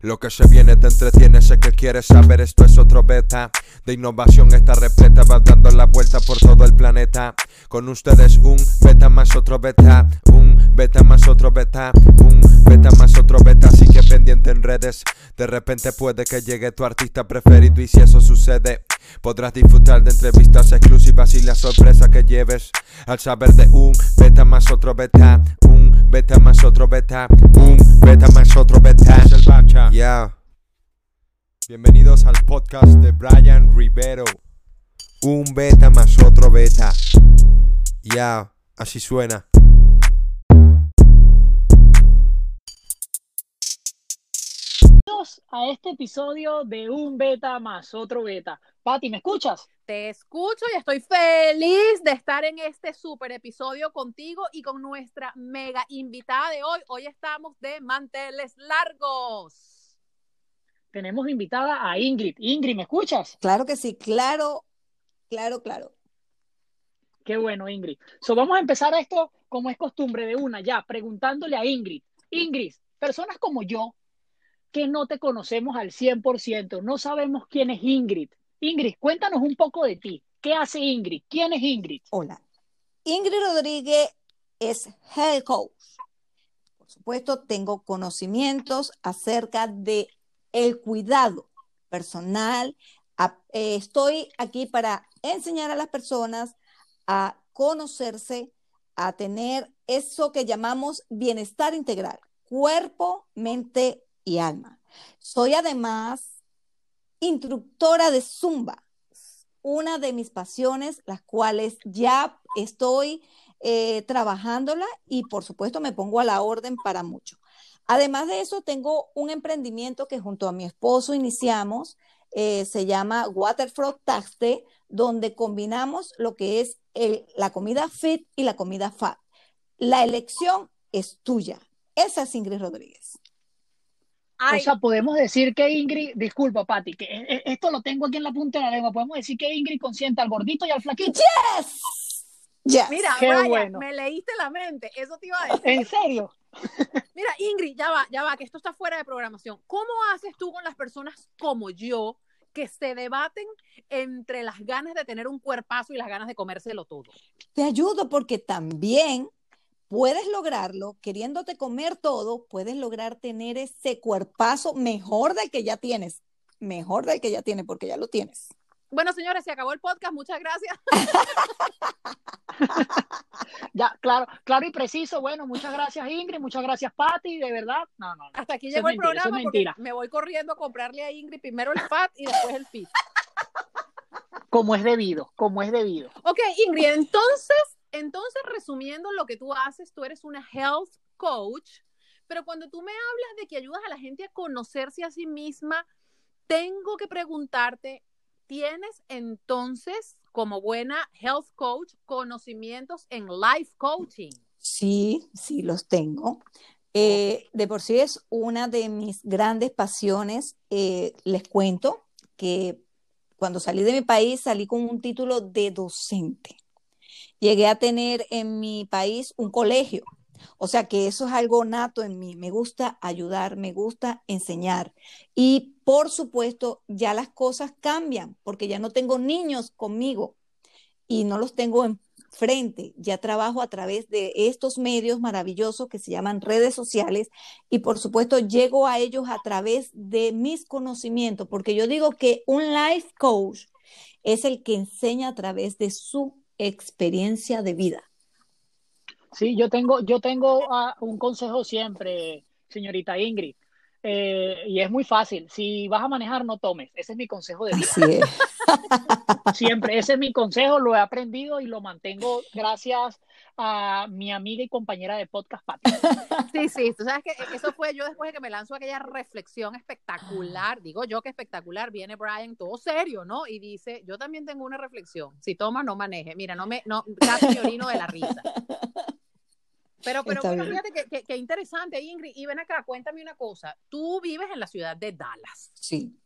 lo que se viene, te entretiene, sé que quieres saber. Esto es otro beta de innovación, esta repleta va dando la vuelta por todo el planeta. Con ustedes un beta más otro beta, un beta más otro beta, un beta más otro beta. Así que pendiente en redes, de repente puede que llegue tu artista preferido. Y si eso sucede, podrás disfrutar de entrevistas exclusivas y la sorpresa que lleves al saber de un beta más otro beta, un beta más otro beta, un beta más otro beta. Ya. Bienvenidos al podcast de Brian Rivero. Un beta más otro beta. Ya, así suena. Bienvenidos a este episodio de Un Beta más otro beta. Pati, ¿me escuchas? Te escucho y estoy feliz de estar en este super episodio contigo y con nuestra mega invitada de hoy. Hoy estamos de manteles largos. Tenemos invitada a Ingrid. Ingrid, ¿me escuchas? Claro que sí, claro, claro, claro. Qué bueno, Ingrid. So, vamos a empezar esto como es costumbre de una, ya, preguntándole a Ingrid. Ingrid, personas como yo, que no te conocemos al 100%, no sabemos quién es Ingrid. Ingrid, cuéntanos un poco de ti. ¿Qué hace Ingrid? ¿Quién es Ingrid? Hola. Ingrid Rodríguez es health coach. Por supuesto, tengo conocimientos acerca de el cuidado personal. Eh, estoy aquí para enseñar a las personas a conocerse, a tener eso que llamamos bienestar integral, cuerpo, mente y alma. Soy además instructora de Zumba, una de mis pasiones, las cuales ya estoy eh, trabajándola y por supuesto me pongo a la orden para mucho. Además de eso, tengo un emprendimiento que junto a mi esposo iniciamos, eh, se llama Waterfrog Taxte, donde combinamos lo que es la comida fit y la comida fat. La elección es tuya. Esa es Ingrid Rodríguez. O sea, podemos decir que Ingrid, disculpa, Pati, que e, e, esto lo tengo aquí en la punta de la lengua. Podemos decir que Ingrid consiente al gordito y al flaquito. ¡Yes! yes. Mira, Brian, me leíste la mente. Eso te iba a decir. ¿En serio? Mira, Ingrid, ya va, ya va, que esto está fuera de programación. ¿Cómo haces tú con las personas como yo que se debaten entre las ganas de tener un cuerpazo y las ganas de comérselo todo? Te ayudo porque también puedes lograrlo, queriéndote comer todo, puedes lograr tener ese cuerpazo mejor del que ya tienes, mejor del que ya tienes, porque ya lo tienes. Bueno, señores, se acabó el podcast, muchas gracias. ya, claro, claro y preciso. Bueno, muchas gracias Ingrid, muchas gracias Patti, de verdad. No, no. Hasta aquí llegó el programa porque me voy corriendo a comprarle a Ingrid primero el FAT y después el FIT. Como es debido, como es debido. Ok, Ingrid, entonces entonces, resumiendo lo que tú haces, tú eres una health coach, pero cuando tú me hablas de que ayudas a la gente a conocerse a sí misma, tengo que preguntarte, ¿tienes entonces, como buena health coach, conocimientos en life coaching? Sí, sí, los tengo. Eh, de por sí es una de mis grandes pasiones. Eh, les cuento que cuando salí de mi país salí con un título de docente llegué a tener en mi país un colegio. O sea que eso es algo nato en mí. Me gusta ayudar, me gusta enseñar. Y por supuesto, ya las cosas cambian porque ya no tengo niños conmigo y no los tengo enfrente. Ya trabajo a través de estos medios maravillosos que se llaman redes sociales y por supuesto llego a ellos a través de mis conocimientos porque yo digo que un life coach es el que enseña a través de su experiencia de vida. Sí, yo tengo, yo tengo uh, un consejo siempre, señorita Ingrid, eh, y es muy fácil. Si vas a manejar, no tomes. Ese es mi consejo de vida. Siempre, ese es mi consejo, lo he aprendido y lo mantengo gracias a mi amiga y compañera de podcast, Pati. Sí, sí, tú sabes que eso fue yo después de que me lanzó aquella reflexión espectacular, digo yo que espectacular, viene Brian todo serio, ¿no? Y dice, yo también tengo una reflexión, si toma, no maneje, mira, no me, no, casi me orino de la risa. Pero, pero bueno, fíjate que, que, interesante, Ingrid, y ven acá, cuéntame una cosa, tú vives en la ciudad de Dallas. Sí.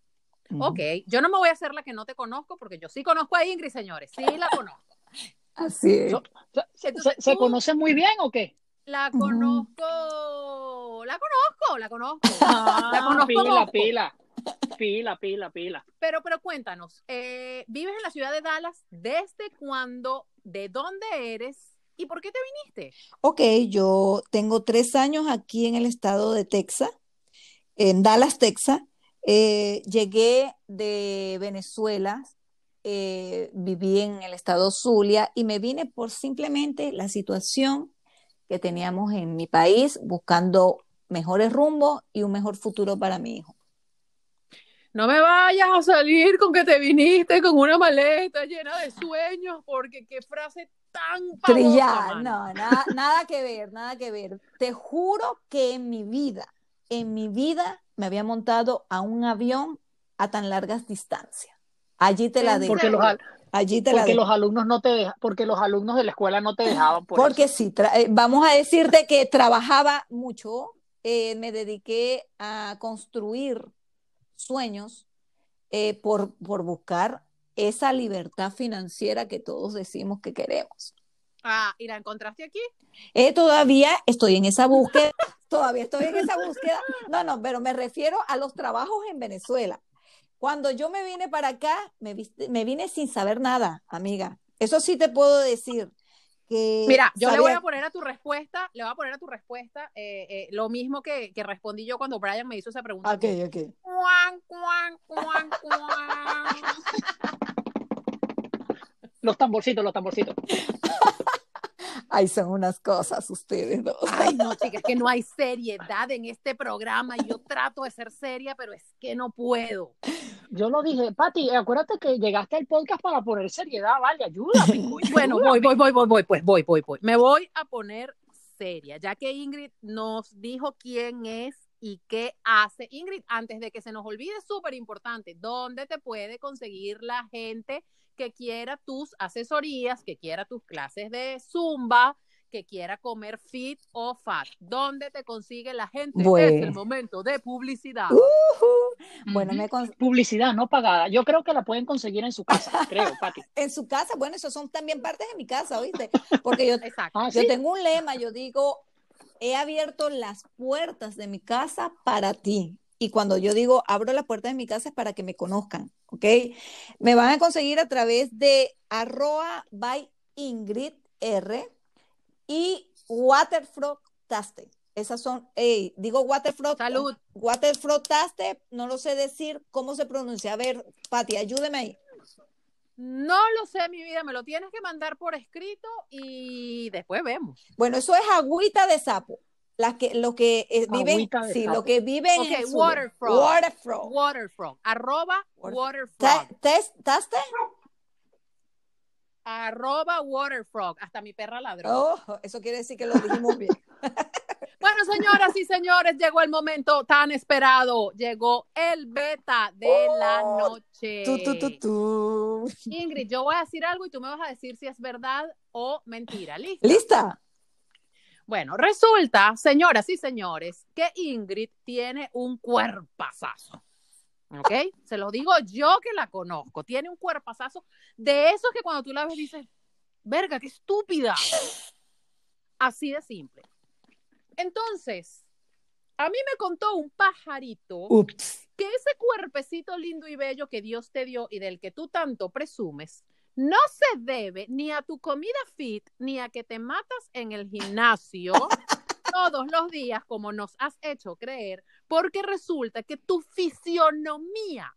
Ok, yo no me voy a hacer la que no te conozco, porque yo sí conozco a Ingrid, señores, sí la conozco. Así es. ¿Se, conocen muy bien o qué? La conozco, la conozco, la conozco. Ah, la conozco. Pila, pila. Pila, pila, pila. Pero, pero cuéntanos, eh, ¿vives en la ciudad de Dallas? ¿Desde cuándo? ¿De dónde eres? ¿Y por qué te viniste? Ok, yo tengo tres años aquí en el estado de Texas, en Dallas, Texas. Eh, llegué de Venezuela, eh, viví en el estado Zulia y me vine por simplemente la situación que teníamos en mi país, buscando mejores rumbos y un mejor futuro para mi hijo. No me vayas a salir con que te viniste con una maleta llena de sueños, porque qué frase tan Trillada, no, nada, nada que ver, nada que ver. Te juro que en mi vida, en mi vida me había montado a un avión a tan largas distancias. Allí te la ¿En dejo. Porque los, al- Allí te la porque los alumnos no te dejan, porque los alumnos de la escuela no te dejaban por Porque eso. sí, eh, vamos a decirte que trabajaba mucho, eh, me dediqué a construir sueños eh, por, por buscar esa libertad financiera que todos decimos que queremos. Ah, ¿y la encontraste aquí? Eh, todavía estoy en esa búsqueda, todavía estoy en esa búsqueda. No, no, pero me refiero a los trabajos en Venezuela. Cuando yo me vine para acá, me, viste- me vine sin saber nada, amiga. Eso sí te puedo decir. Que Mira, yo le voy a poner a tu respuesta, le voy a poner a tu respuesta eh, eh, lo mismo que, que respondí yo cuando Brian me hizo esa pregunta. Ok, ok. Cuan, cuan, cuan, cuan. Los tamborcitos, los tamborcitos. Ay, son unas cosas ustedes dos. Ay, no, chicas, es que no hay seriedad en este programa. y Yo trato de ser seria, pero es que no puedo. Yo lo dije, Pati, acuérdate que llegaste al podcast para poner seriedad, vale, ayúdame. coño, Bueno, ayúdame. voy, voy, voy, voy, voy, pues voy, voy, voy. Me voy a poner seria, ya que Ingrid nos dijo quién es y qué hace. Ingrid, antes de que se nos olvide, súper importante, ¿dónde te puede conseguir la gente que quiera tus asesorías, que quiera tus clases de zumba, que quiera comer fit o fat? ¿Dónde te consigue la gente? Bueno. Es el momento de publicidad. Ujú. Bueno, me con- Publicidad no pagada. Yo creo que la pueden conseguir en su casa, creo, Pati. en su casa, bueno, esos son también partes de mi casa, ¿oíste? Porque yo, Exacto. Ah, yo sí. tengo un lema, yo digo, he abierto las puertas de mi casa para ti. Y cuando yo digo abro la puerta de mi casa es para que me conozcan, ¿ok? Me van a conseguir a través de arroba by Ingrid R y Waterfrog Taste. Esas son, ey, digo Waterfrog. Salud. Waterfrog Taste, no lo sé decir cómo se pronuncia. A ver, Pati, ayúdeme ahí. No lo sé, mi vida, me lo tienes que mandar por escrito y después vemos. Bueno, eso es agüita de sapo. Las que, lo que eh, viven, sí, sapo. lo que viven Ok, en waterfrog. Waterfrog. Waterfrog, arroba Water- waterfrog, Ta- tes- ¿Taste? arroba waterfrog. Hasta mi perra ladró. Oh, eso quiere decir que lo dijimos bien. Bueno, señoras y señores, llegó el momento tan esperado. Llegó el beta de la Oh, noche. Tú, tú, tú, tú. Ingrid, yo voy a decir algo y tú me vas a decir si es verdad o mentira. ¿Listo? ¿Lista? Bueno, resulta, señoras y señores, que Ingrid tiene un cuerpazazo. ¿Ok? Se lo digo yo que la conozco. Tiene un cuerpazazo de esos que cuando tú la ves dices, verga, qué estúpida. Así de simple. Entonces, a mí me contó un pajarito Ups. que ese cuerpecito lindo y bello que Dios te dio y del que tú tanto presumes, no se debe ni a tu comida fit, ni a que te matas en el gimnasio todos los días, como nos has hecho creer, porque resulta que tu fisionomía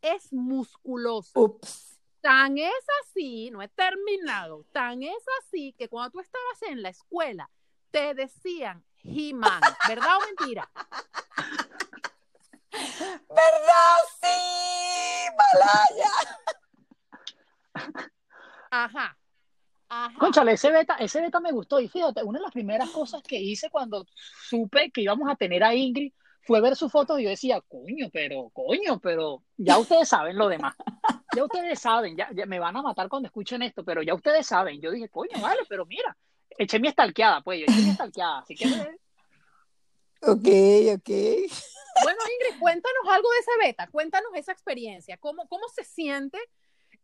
es musculosa. Ups. Tan es así, no he terminado, tan es así que cuando tú estabas en la escuela, te decían He-Man, ¿verdad o mentira? ¿Verdad? Sí, Malaya. Ajá. Ajá. Conchale, ese beta, ese beta me gustó. Y fíjate, una de las primeras cosas que hice cuando supe que íbamos a tener a Ingrid fue ver sus fotos y yo decía, coño, pero, coño, pero ya ustedes saben lo demás. Ya ustedes saben, ya, ya me van a matar cuando escuchen esto, pero ya ustedes saben. Yo dije, coño, vale, pero mira, eché mi estalqueada, pues, yo eché mi estalqueada. Así que Ok, ok. Bueno, Ingrid, cuéntanos algo de ese beta, cuéntanos esa experiencia, cómo, cómo se siente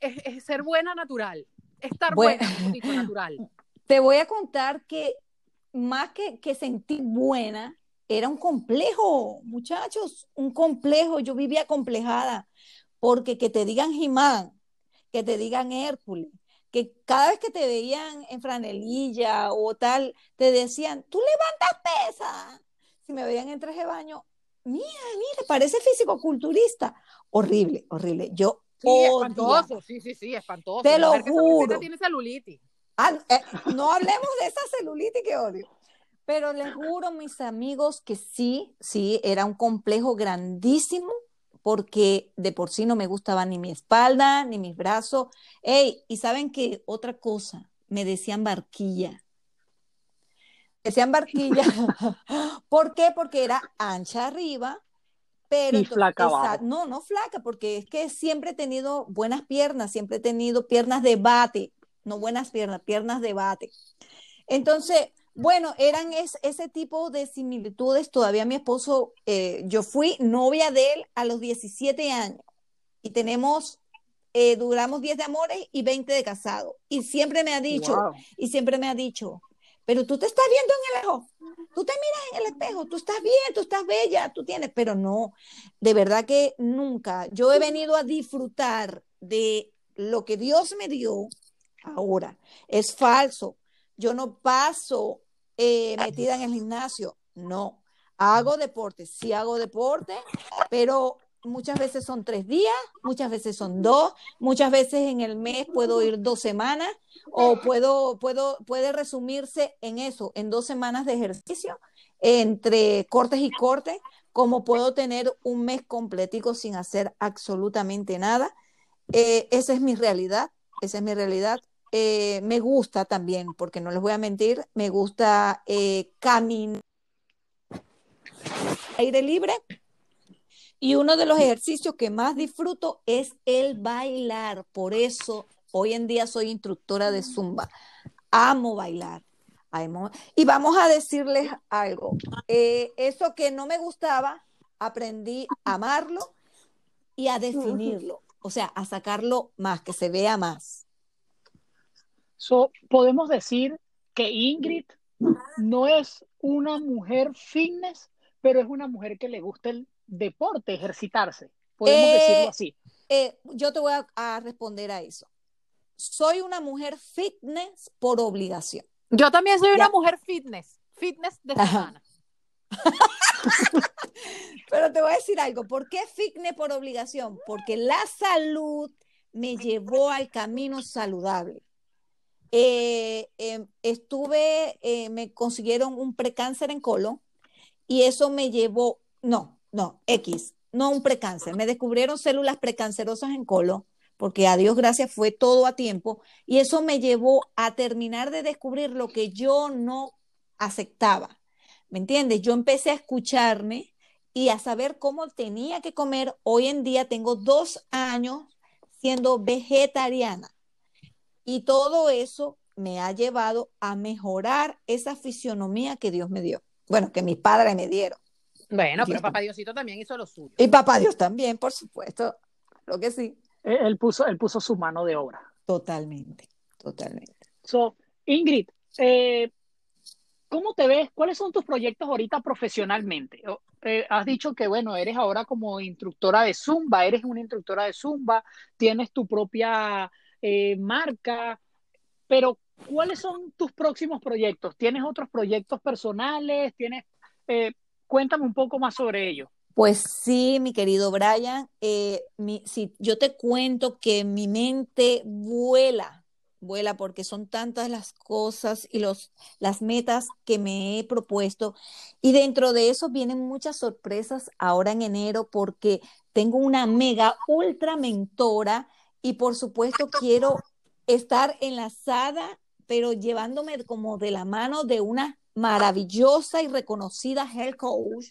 eh, eh, ser buena natural, estar Bueno. buena, natural. Te voy a contar que más que, que sentir buena, era un complejo, muchachos, un complejo. Yo vivía complejada, porque que te digan Jimán, que te digan Hércules, que cada vez que te veían en franelilla o tal, te decían, tú levantas pesa. Si me veían en traje de baño, mira, mira, parece físico-culturista. Horrible, horrible. Yo Sí, espantoso, sí, sí, sí, espantoso. Te lo juro. tiene celulitis. Ah, eh, no hablemos de esa celulitis que odio. Pero les juro, mis amigos, que sí, sí, era un complejo grandísimo porque de por sí no me gustaba ni mi espalda, ni mis brazos. Ey, y saben que otra cosa, me decían barquilla. Me decían barquilla. ¿Por qué? Porque era ancha arriba, pero y flaca abajo. No, no flaca, porque es que siempre he tenido buenas piernas, siempre he tenido piernas de bate, no buenas piernas, piernas de bate. Entonces, bueno, eran ese tipo de similitudes. Todavía mi esposo, eh, yo fui novia de él a los 17 años y tenemos, eh, duramos 10 de amores y 20 de casado. Y siempre me ha dicho, Wow. y siempre me ha dicho, pero tú te estás viendo en el espejo, tú te miras en el espejo, tú estás bien, tú estás bella, tú tienes, pero no, de verdad que nunca. Yo he venido a disfrutar de lo que Dios me dio ahora. Es falso. Yo no paso eh, metida en el gimnasio, no. Hago deporte, sí hago deporte, pero muchas veces son tres días, muchas veces son dos, muchas veces en el mes puedo ir dos semanas o puedo, puedo, puede resumirse en eso, en dos semanas de ejercicio, entre cortes y cortes, como puedo tener un mes completico sin hacer absolutamente nada. Eh, esa es mi realidad, esa es mi realidad. Eh, me gusta también, porque no les voy a mentir, me gusta eh, caminar aire libre. Y uno de los ejercicios que más disfruto es el bailar. Por eso hoy en día soy instructora de zumba. Amo bailar. Amo- Y vamos a decirles algo. Eh, eso que no me gustaba, aprendí a amarlo y a definirlo. O sea, a sacarlo más, que se vea más. So, podemos decir que Ingrid no es una mujer fitness, pero es una mujer que le gusta el deporte, ejercitarse. Podemos Eh, decirlo así. Eh, yo te voy a, a responder a eso. Soy una mujer fitness por obligación. Yo también soy una mujer fitness, fitness de semana. Pero te voy a decir algo. ¿Por qué fitness por obligación? Porque la salud me llevó al camino saludable. Eh, eh, estuve, eh, me consiguieron un precáncer en colon y eso me llevó, no, no, X, no un precáncer. Me descubrieron células precancerosas en colon porque a Dios gracias fue todo a tiempo y eso me llevó a terminar de descubrir lo que yo no aceptaba. ¿Me entiendes? Yo empecé a escucharme y a saber cómo tenía que comer. Hoy en día tengo dos años siendo vegetariana y todo eso me ha llevado a mejorar esa fisionomía que Dios me dio. Bueno, que mis padres me dieron. Bueno, pero papá Diosito también hizo lo suyo. Y papá Dios también, por supuesto. Lo que sí. Él puso, él puso su mano de obra. Totalmente, totalmente. So, Ingrid, eh, ¿cómo te ves? ¿Cuáles son tus proyectos ahorita profesionalmente? O- eh, has dicho que, bueno, eres ahora como instructora de Zumba, eres una instructora de Zumba, tienes tu propia eh, marca, pero ¿cuáles son tus próximos proyectos? ¿Tienes otros proyectos personales? ¿Tienes, eh, cuéntame un poco más sobre ello. Pues sí, mi querido Brian, eh, si yo te cuento que mi mente vuela, vuela porque son tantas las cosas y los, las metas que me he propuesto y dentro de eso vienen muchas sorpresas ahora en enero porque tengo una mega ultra mentora y por supuesto quiero estar enlazada, pero llevándome como de la mano de una maravillosa y reconocida health coach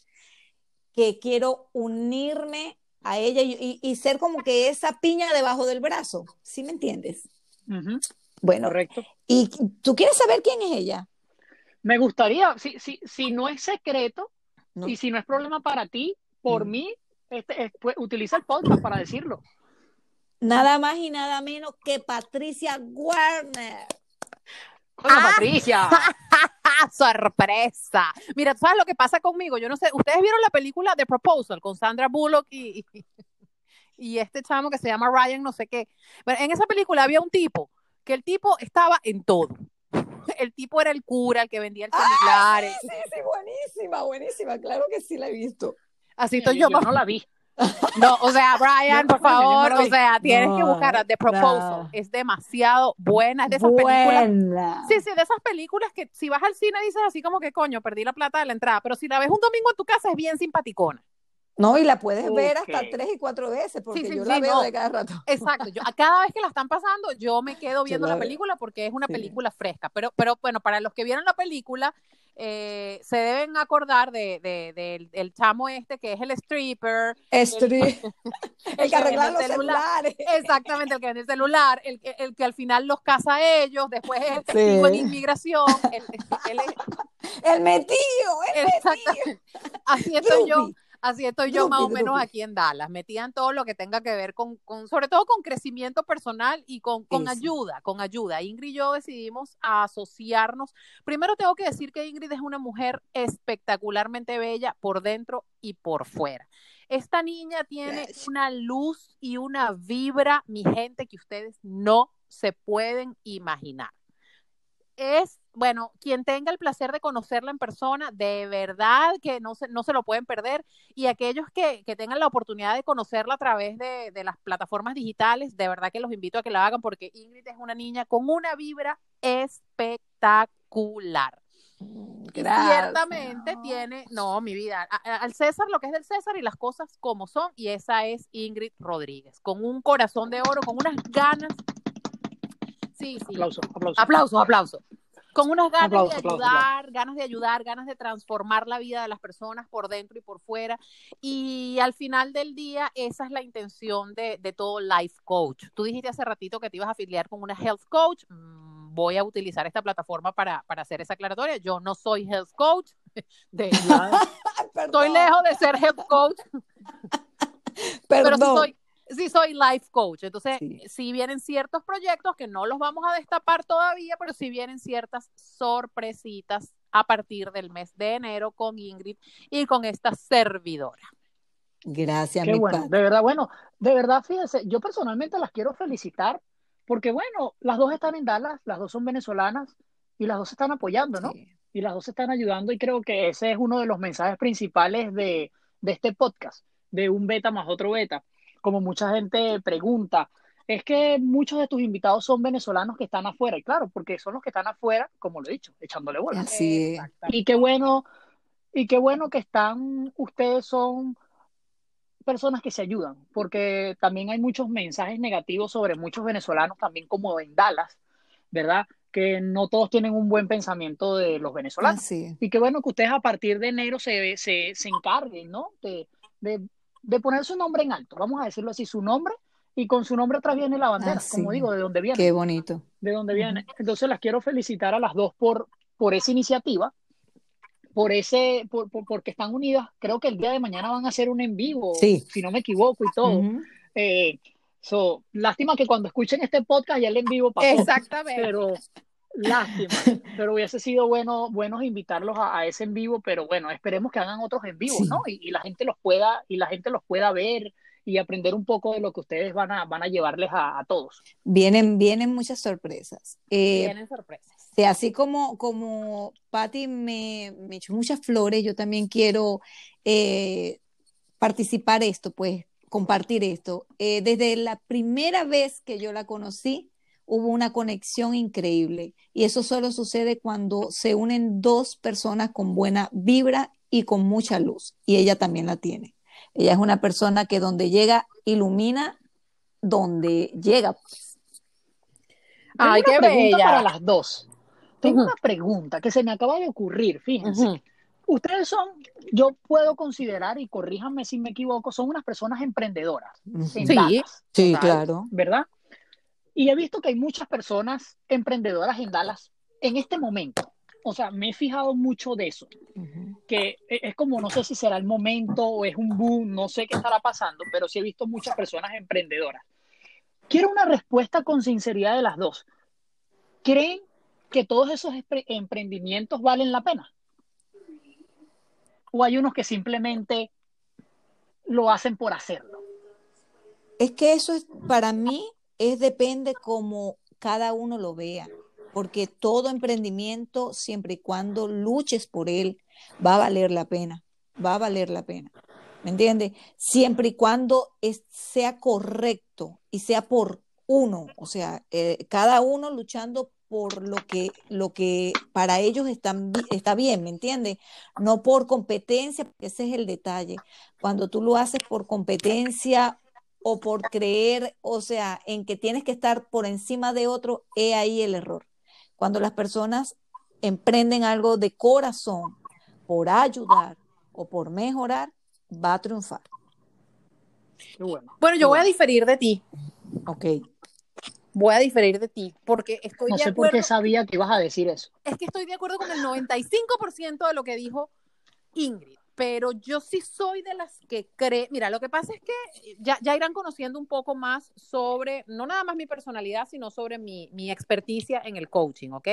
que quiero unirme a ella y, y- ser como que esa piña debajo del brazo, ¿sí me entiendes? Bueno, correcto. ¿y tú quieres saber quién es ella? Me gustaría, si, si, si no es secreto No. y si no es problema para ti, por Mm. mí, este, es- pues, utiliza el podcast para decirlo. Nada más y nada menos que Patricia Warner. Hola, Ah. Patricia. sorpresa. Mira, ¿tú sabes lo que pasa conmigo? Yo no sé, ustedes vieron la película The Proposal con Sandra Bullock y, y, este chamo que se llama Ryan, no sé qué. Bueno, en esa película había un tipo, que el tipo estaba en todo. El tipo era el cura, el que vendía el celular. sí, sí, buenísima, buenísima, claro que sí la he visto. Así estoy yo, yo no la vi. No, o sea, Brian, por favor, o sea, tienes que buscar a The Proposal. Es demasiado buena, es de esas películas. Sí, sí, de esas películas que si vas al cine dices así como que coño, perdí la plata de la entrada, pero si la ves un domingo en tu casa es bien simpaticona. No, y la puedes ver hasta tres y cuatro veces, porque yo la veo de cada rato. Exacto, yo, cada vez que la están pasando, yo me quedo viendo la, película porque es una película fresca. Pero, pero bueno, para los que vieron la película, eh, se deben acordar de, de, del chamo este que es el stripper. el, el, que arregla los celulares. Exactamente, el que vende el celular, el, el, que al final los casa a ellos, después es el testigo en inmigración. El, el, el metido, el Así estoy yo Así estoy yo más o menos aquí en Dallas. Metían todo lo que tenga que ver con, con sobre todo con crecimiento personal y con, con ayuda, con ayuda. Ingrid y yo decidimos asociarnos. Primero tengo que decir que Ingrid es una mujer espectacularmente bella por dentro y por fuera. Esta niña tiene una luz y una vibra, mi gente, que ustedes no se pueden imaginar. Es bueno, quien tenga el placer de conocerla en persona, de verdad que no se, no se lo pueden perder. Y aquellos que, tengan la oportunidad de conocerla a través de, las plataformas digitales, de verdad que los invito a que la hagan porque Ingrid es una niña con una vibra espectacular. ciertamente tiene, no, mi vida, al César lo que es del César y las cosas como son, y esa es Ingrid Rodríguez, con un corazón de oro, con unas ganas. Sí, sí. Aplauso, aplauso. Aplauso, aplauso con unas ganas de ayudar, ganas de ayudar, ganas de transformar la vida de las personas por dentro y por fuera. Y al final del día, esa es la intención de, todo Life Coach. Tú dijiste hace ratito que te ibas a afiliar con una Health Coach. Mm, voy a utilizar esta plataforma para, hacer esa aclaratoria. Yo no soy Health Coach. De, estoy lejos de ser Health Coach. Pero sí soy, sí soy life coach. Entonces, si vienen ciertos proyectos que no los vamos a destapar todavía, pero si vienen ciertas sorpresitas a partir del mes de enero con Ingrid y con esta servidora. Gracias, Qué bueno, de verdad, bueno, de verdad, fíjense, yo personalmente las quiero felicitar porque, bueno, las dos están en Dallas, las dos son venezolanas y las dos están apoyando, ¿no? Y las dos están ayudando y creo que ese es uno de los mensajes principales de, de este podcast, de un beta más otro beta como mucha gente pregunta, es que muchos de tus invitados son venezolanos que están afuera, y claro, porque son los que están afuera, como lo he dicho, echándole bolas. Sí. Y qué bueno, y qué bueno que están, ustedes son personas que se ayudan, porque también hay muchos mensajes negativos sobre muchos venezolanos, también como en Dallas, ¿verdad? Que no todos tienen un buen pensamiento de los venezolanos. Y qué bueno que ustedes a partir de enero se, se, se encarguen, ¿no? de, de poner su nombre en alto, vamos a decirlo así, su nombre, y con su nombre atrás viene la bandera, ah, como digo, de dónde viene. Qué bonito. De dónde viene. Entonces las quiero felicitar a las dos por, por esa iniciativa, por ese, por, porque están unidas. Creo que el día de mañana van a hacer un en vivo, si no me equivoco y todo. Eh, so, lástima que cuando escuchen este podcast ya el en vivo pasó. Exactamente. Pero Lástima, pero hubiese sido bueno buenos invitarlos a, ese en vivo, pero bueno, esperemos que hagan otros en vivo, ¿no? Y, la gente los pueda y la gente los pueda ver y aprender un poco de lo que ustedes van a van a llevarles a, todos. Vienen vienen muchas sorpresas. Eh, vienen sorpresas. así como como Patty me, me echó muchas flores, yo también quiero eh, participar esto, pues compartir esto. Eh, desde la primera vez que yo la conocí, hubo una conexión increíble. Y eso solo sucede cuando se unen dos personas con buena vibra y con mucha luz. Y ella también la tiene. Ella es una persona que donde llega, ilumina donde llega. Pues. Ay, qué pregunta para las dos. Tengo una pregunta que se me acaba de ocurrir, fíjense. Ustedes son, yo puedo considerar, y corríjanme si me equivoco, son unas personas emprendedoras. Sí, sí, claro. ¿Verdad? Y he visto que hay muchas personas emprendedoras en Dallas en este momento. O sea, me he fijado mucho de eso. Que e, es como, no sé si será el momento o es un boom, no sé qué estará pasando, pero sí he visto muchas personas emprendedoras. Quiero una respuesta con sinceridad de las dos. ¿Creen que todos esos emprendimientos valen la pena? ¿O hay unos que simplemente lo hacen por hacerlo? Es que eso es, para mí, es depende como cada uno lo vea, porque todo emprendimiento, siempre y cuando luches por él, va a valer la pena, va a valer la pena. ¿Me entiendes? Siempre y cuando sea correcto y sea por uno, o sea, eh, cada uno luchando por lo que, lo que para ellos está bien, ¿me entiendes? No por competencia, porque ese es el detalle. Cuando tú lo haces por competencia o por creer, o sea, en que tienes que estar por encima de otro, es ahí el error. Cuando las personas emprenden algo de corazón por ayudar o por mejorar, va a triunfar. Bueno, yo voy a diferir de ti. Ok. Voy a diferir de ti porque estoy no sé por qué sabía que ibas a decir eso. Es que estoy de acuerdo con el 95% de lo que dijo Ingrid, pero yo sí soy de las que cree, mira, lo que pasa es que ya, ya irán conociendo un poco más sobre, no nada más mi personalidad, sino sobre mi, mi experticia en el coaching, ¿ok?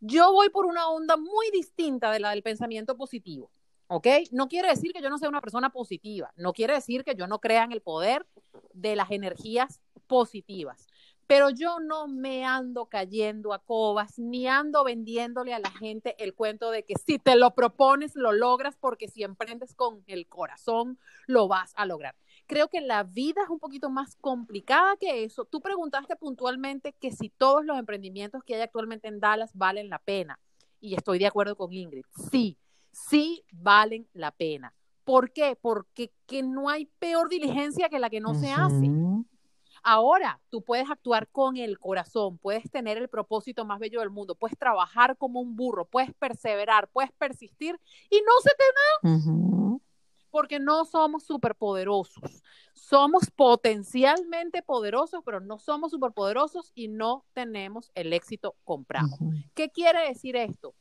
Yo voy por una onda muy distinta de la del pensamiento positivo. ¿ok? No quiere decir que yo no sea una persona positiva, no quiere decir que yo no crea en el poder de las energías positivas, pero yo no me ando cayendo a cobas, ni ando vendiéndole a la gente el cuento de que si te lo propones, lo logras, porque si emprendes con el corazón, lo vas a lograr. Creo que la vida es un poquito más complicada que eso. Tú preguntaste puntualmente que si todos los emprendimientos que hay actualmente en Dallas valen la pena. Y estoy de acuerdo con Ingrid. Sí, sí valen la pena. ¿Por qué? Porque que no hay peor diligencia que la que no se hace. Ahora, tú puedes actuar con el corazón, puedes tener el propósito más bello del mundo, puedes trabajar como un burro, puedes perseverar, puedes persistir y no se te da. Porque no somos superpoderosos. Somos potencialmente poderosos, pero no somos superpoderosos y no tenemos el éxito comprado. ¿Qué quiere decir esto?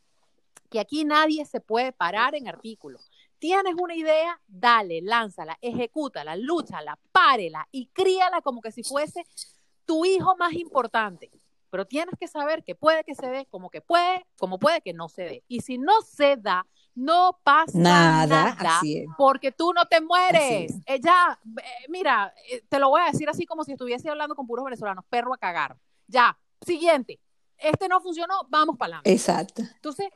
que aquí nadie se puede parar en artículos. Tienes una idea, dale, lánzala, ejecútala, lúchala, párela y críala como que si fuese tu hijo más importante. Pero tienes que saber que puede que se dé, como que puede, como puede que no se dé. Y si no se da, no pasa nada, porque tú no te mueres. Ella, eh, mira, eh, te lo voy a decir así como si estuviese hablando con puros venezolanos, perro a cagar. Ya, siguiente. Este no funcionó, vamos para adelante. Exacto. Entonces,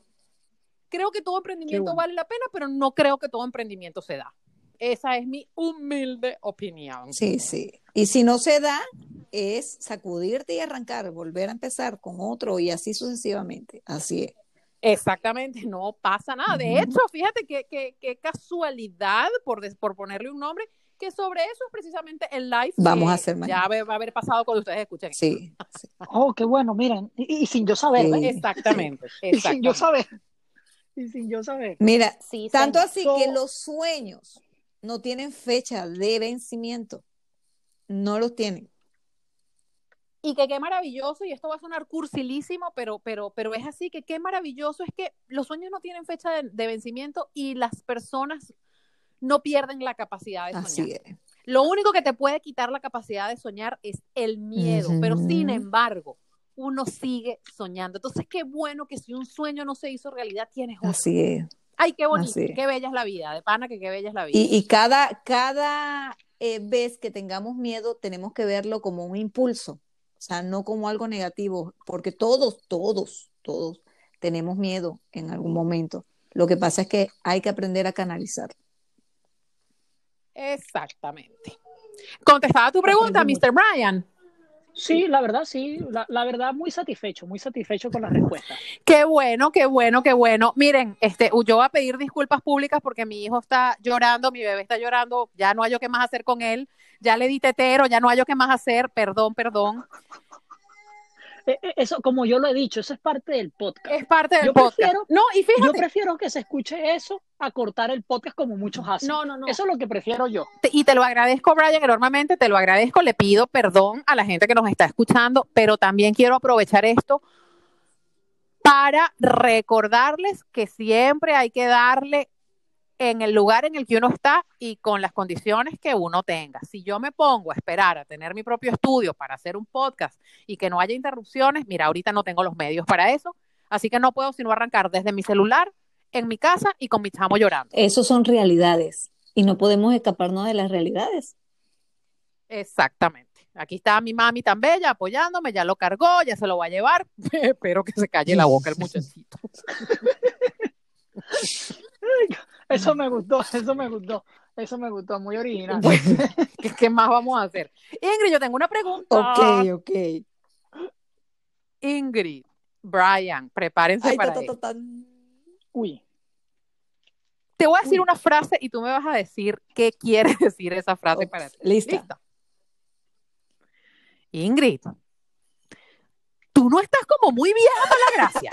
Creo que todo emprendimiento vale la pena, pero no creo que todo emprendimiento se da. Esa es mi humilde opinión. Sí, sí. Y si no se da, es sacudirte y arrancar, volver a empezar con otro y así sucesivamente. Así es. Exactamente, no pasa nada. De hecho, fíjate qué casualidad, por, por ponerle un nombre, que sobre eso es precisamente el live. Vamos a hacer Ya va a haber pasado cuando ustedes escuchen. Sí. Oh, qué bueno, miren. Y, sin yo saber. Exactamente, exactamente. Y sin yo saber y sin yo saber. Mira, tanto así que los sueños no tienen fecha de vencimiento. No los tienen. Y que qué maravilloso, y esto va a sonar cursilísimo, pero, pero, pero es así, que qué maravilloso es que los sueños no tienen fecha de, vencimiento y las personas no pierden la capacidad de soñar. Así es. Lo único que te puede quitar la capacidad de soñar es el miedo, pero sin embargo, uno sigue soñando. Entonces, qué bueno que si un sueño no se hizo realidad, tienes otro. Así es. Ay, qué bonito, qué bella es la vida, de pana que qué bella es la vida. Y, cada, cada eh, vez que tengamos miedo, tenemos que verlo como un impulso, o sea, no como algo negativo, porque todos, todos, todos tenemos miedo en algún momento. Lo que pasa es que hay que aprender a canalizar. Exactamente. Contestaba tu pregunta, Mr. Brian. Sí, la verdad, sí, la, verdad, muy satisfecho, muy satisfecho con la respuesta. Qué bueno, qué bueno, qué bueno. Miren, este, yo voy a pedir disculpas públicas porque mi hijo está llorando, mi bebé está llorando, ya no hay yo qué más hacer con él, ya le di tetero, ya no hay yo qué más hacer, perdón, perdón. Eh, eh, eso, como yo lo he dicho, eso es parte del podcast. Es parte del podcast. no, y fíjate. Yo prefiero que se escuche eso a cortar el podcast como muchos hacen. No, no, no. Eso es lo que prefiero yo. Y te lo agradezco, Brian, enormemente, te lo agradezco. Le pido perdón a la gente que nos está escuchando, pero también quiero aprovechar esto para recordarles que siempre hay que darle en el lugar en el que uno está y con las condiciones que uno tenga. Si yo me pongo a esperar a tener mi propio estudio para hacer un podcast y que no haya interrupciones, mira, ahorita no tengo los medios para eso, así que no puedo sino arrancar desde mi celular, en mi casa y con mi chamo llorando. Eso son realidades y no podemos escaparnos de las realidades. Exactamente. Aquí está mi mami tan bella apoyándome, ya lo cargó, ya se lo va a llevar. Espero que se calle la boca el muchachito. Eso me gustó, eso me gustó, eso me gustó, muy original. ¿qué, más vamos a hacer? Ingrid, yo tengo una pregunta. Ok, ok. Ingrid, Brian, prepárense para esto. Uy. Te voy a decir una frase y tú me vas a decir qué quiere decir esa frase para ti. Listo. Ingrid, tú no estás como muy vieja para la gracia.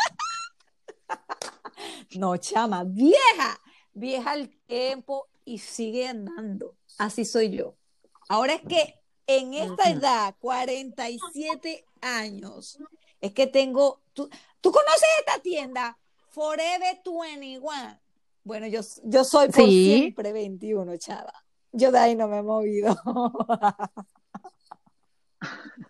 no, chama, vieja vieja al tiempo y sigue andando. Así soy yo. Ahora es que en esta edad, 47 años, es que tengo, ¿tú, ¿tú conoces esta tienda? Forever 21. Bueno, yo, yo soy por siempre 21, chava. Yo de ahí no me he movido.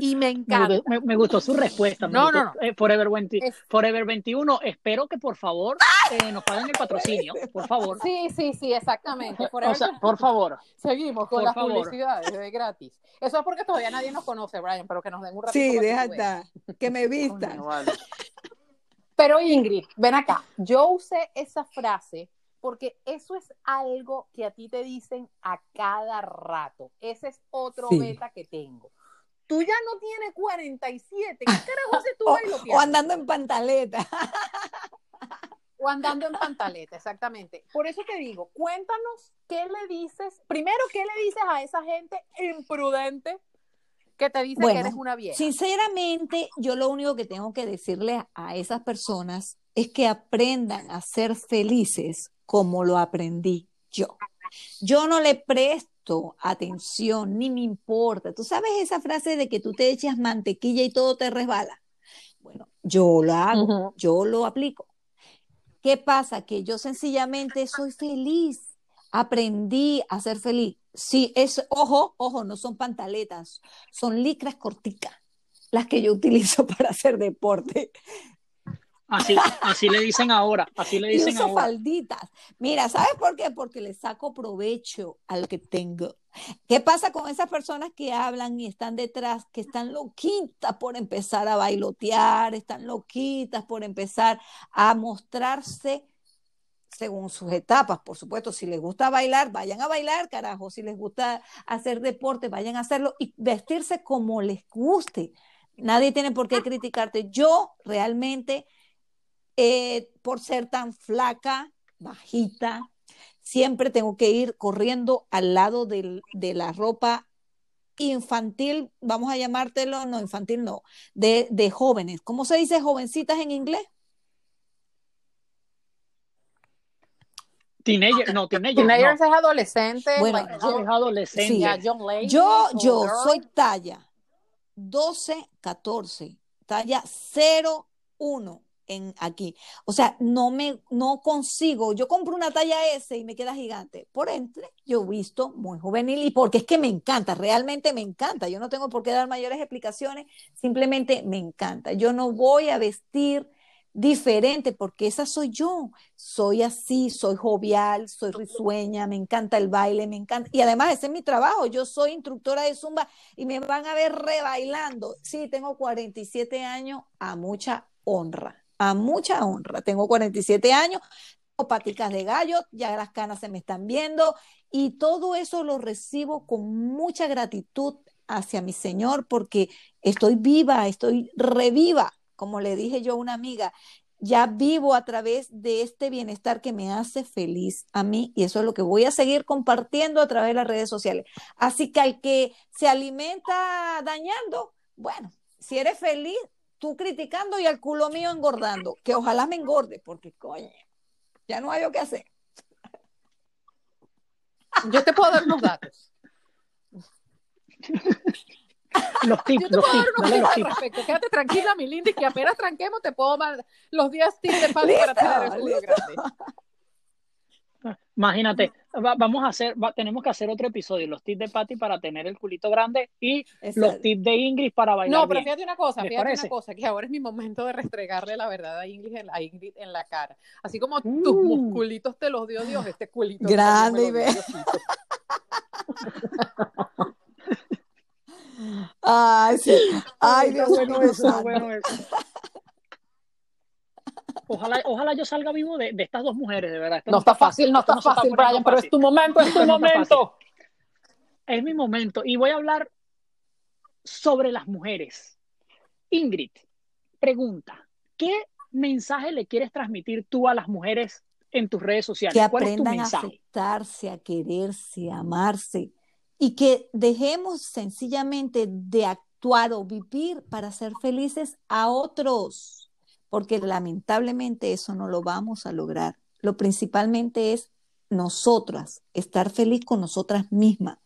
Y me encanta. Me, gustó su respuesta. No, no, no. Eh, Forever, 21. Espero que por favor eh, nos paguen el patrocinio. Por favor. Sí, sí, sí, exactamente. o sea, por favor. Seguimos con las publicidades de gratis. Eso es porque todavía nadie nos conoce, Brian, pero que nos den un ratito. Sí, deja Que me vistan. Pero Ingrid, ven acá. Yo usé esa frase porque eso es algo que a ti te dicen a cada rato. Ese es otro beta que tengo tú ya no tienes 47. ¿Qué carajo haces tú o, o andando en pantaleta. o andando en pantaleta, exactamente. Por eso te digo, cuéntanos qué le dices, primero, qué le dices a esa gente imprudente que te dice que eres una vieja. Sinceramente, yo lo único que tengo que decirle a esas personas es que aprendan a ser felices como lo aprendí yo. Yo no le presto atención, ni me importa. Tú sabes esa frase de que tú te echas mantequilla y todo te resbala. Bueno, yo lo hago, yo lo aplico. ¿Qué pasa? Que yo sencillamente soy feliz. Aprendí a ser feliz. Sí, es, ojo, ojo, no son pantaletas, son licras corticas, las que yo utilizo para hacer deporte. Así, así le dicen ahora, así le dicen uso falditas. Mira, ¿sabes por qué? Porque le saco provecho al que tengo. ¿Qué pasa con esas personas que hablan y están detrás, que están loquitas por empezar a bailotear, están loquitas por empezar a mostrarse según sus etapas, por supuesto, si les gusta bailar, vayan a bailar, carajo, si les gusta hacer deporte, vayan a hacerlo y vestirse como les guste. Nadie tiene por qué criticarte. Yo realmente eh, por ser tan flaca, bajita, siempre tengo que ir corriendo al lado de la ropa infantil, vamos a llamártelo, no, infantil no, de, jóvenes. ¿Cómo se dice jovencitas en inglés? Teenager, no, teenager. Teenagers es adolescente. Bueno, yo, es adolescente. yo, yo soy talla 12, 14, talla 0, 1 en aquí. O sea, no me no consigo. Yo compro una talla S y me queda gigante. Por entre, yo he visto muy juvenil y porque es que me encanta, realmente me encanta. Yo no tengo por qué dar mayores explicaciones, simplemente me encanta. Yo no voy a vestir diferente porque esa soy yo. Soy así, soy jovial, soy risueña, me encanta el baile, me encanta. Y además ese es mi trabajo. Yo soy instructora de zumba y me van a ver rebailando. Sí, tengo 47 años a mucha honra a mucha honra. Tengo 47 años, tengo paticas de gallo, ya las canas se me están viendo y todo eso lo recibo con mucha gratitud hacia mi Señor porque estoy viva, estoy reviva, como le dije yo a una amiga, ya vivo a través de este bienestar que me hace feliz a mí y eso es lo que voy a seguir compartiendo a través de las redes sociales. Así que al que se alimenta dañando, bueno, si eres feliz, tú criticando y el culo mío engordando, que ojalá me engorde, porque coño, ya no hay lo que hacer. Yo te puedo dar unos datos. los tips, Yo te puedo dar unos tips respecto. Quédate tranquila, mi linda, y que apenas tranquemos te puedo dar los 10 tips de paso para tener el culo grande. Imagínate, vamos a hacer, tenemos que hacer otro episodio, los tips de Patty para tener el culito grande y los tips de Ingrid para bailar. No, pero fíjate una cosa, fíjate una cosa, que ahora es mi momento de restregarle la verdad a Ingrid, a Ingrid en la cara. Así como tus uh. musculitos te los dio Dios, este culito. Grande y Ay, sí. Ay, Dios bueno eso, bueno eso. Ojalá, ojalá yo salga vivo de, de estas dos mujeres, de verdad. no, está fácil, no está fácil, Brian, pero es tu momento, es tu momento. Es mi momento. Y voy a hablar sobre las mujeres. Ingrid, pregunta, ¿qué mensaje le quieres transmitir tú a las mujeres en tus redes sociales? Que aprendan a aceptarse, a quererse, a amarse y que dejemos sencillamente de actuar o vivir para ser felices a otros porque lamentablemente eso no lo vamos a lograr. Lo principalmente es nosotras, estar feliz con nosotras mismas.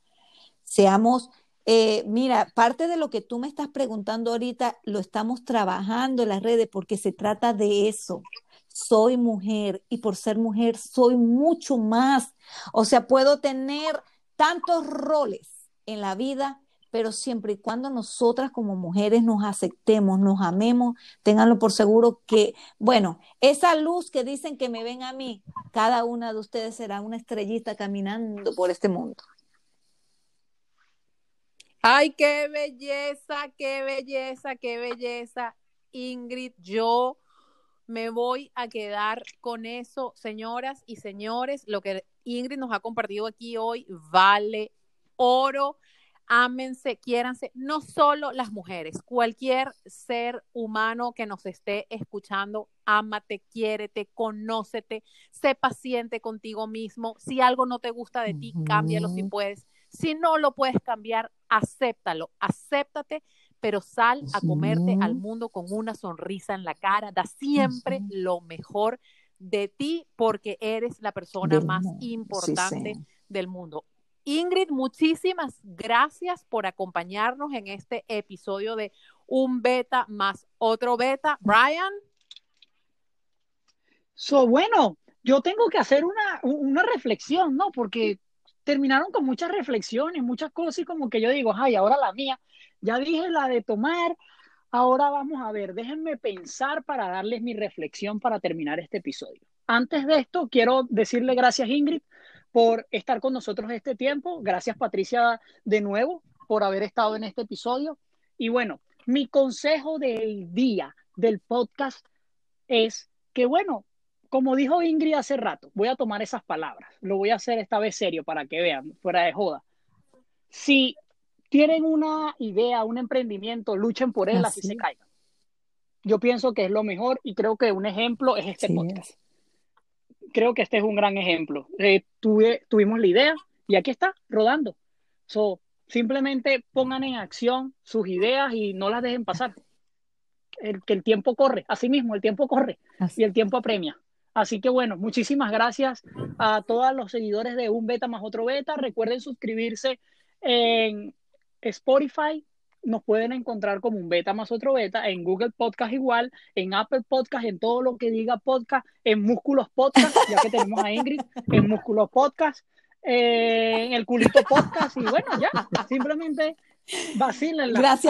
Seamos, eh, mira, parte de lo que tú me estás preguntando ahorita lo estamos trabajando en las redes porque se trata de eso. Soy mujer y por ser mujer soy mucho más. O sea, puedo tener tantos roles en la vida pero siempre y cuando nosotras como mujeres nos aceptemos, nos amemos, ténganlo por seguro que, bueno, esa luz que dicen que me ven a mí, cada una de ustedes será una estrellita caminando por este mundo. Ay, qué belleza, qué belleza, qué belleza. Ingrid, yo me voy a quedar con eso, señoras y señores. Lo que Ingrid nos ha compartido aquí hoy vale oro ámense, quiéranse, no solo las mujeres, cualquier ser humano que nos esté escuchando, ámate, quiérete, conócete, sé paciente contigo mismo. Si algo no te gusta de ti, cámbialo si puedes. Si no lo puedes cambiar, acéptalo, acéptate, pero sal a comerte al mundo con una sonrisa en la cara, da siempre lo mejor de ti porque eres la persona más importante del mundo. Ingrid, muchísimas gracias por acompañarnos en este episodio de Un Beta más otro Beta. Brian. So, bueno, yo tengo que hacer una, una reflexión, ¿no? Porque terminaron con muchas reflexiones, muchas cosas y como que yo digo, ay, ahora la mía. Ya dije la de tomar, ahora vamos a ver, déjenme pensar para darles mi reflexión para terminar este episodio. Antes de esto, quiero decirle gracias, Ingrid, por estar con nosotros este tiempo. Gracias, Patricia, de nuevo por haber estado en este episodio. Y bueno, mi consejo del día del podcast es que, bueno, como dijo Ingrid hace rato, voy a tomar esas palabras. Lo voy a hacer esta vez serio para que vean, fuera de joda. Si tienen una idea, un emprendimiento, luchen por él, así, se caigan. Yo pienso que es lo mejor y creo que un ejemplo es este podcast creo que este es un gran ejemplo. Eh, tuve, tuvimos la idea y aquí está, rodando. So, simplemente pongan en acción sus ideas y no las dejen pasar. El, que el tiempo corre, así mismo, el tiempo corre y el tiempo apremia. Así que bueno, muchísimas gracias a todos los seguidores de Un Beta más otro Beta. Recuerden suscribirse en Spotify, nos pueden encontrar como un beta más otro beta, en Google Podcast igual, en Apple Podcast, en todo lo que diga podcast, en Músculos Podcast, ya que tenemos a Ingrid, en Músculos Podcast, eh, en el Culito Podcast, y bueno, ya, simplemente vacílenla. Gracias.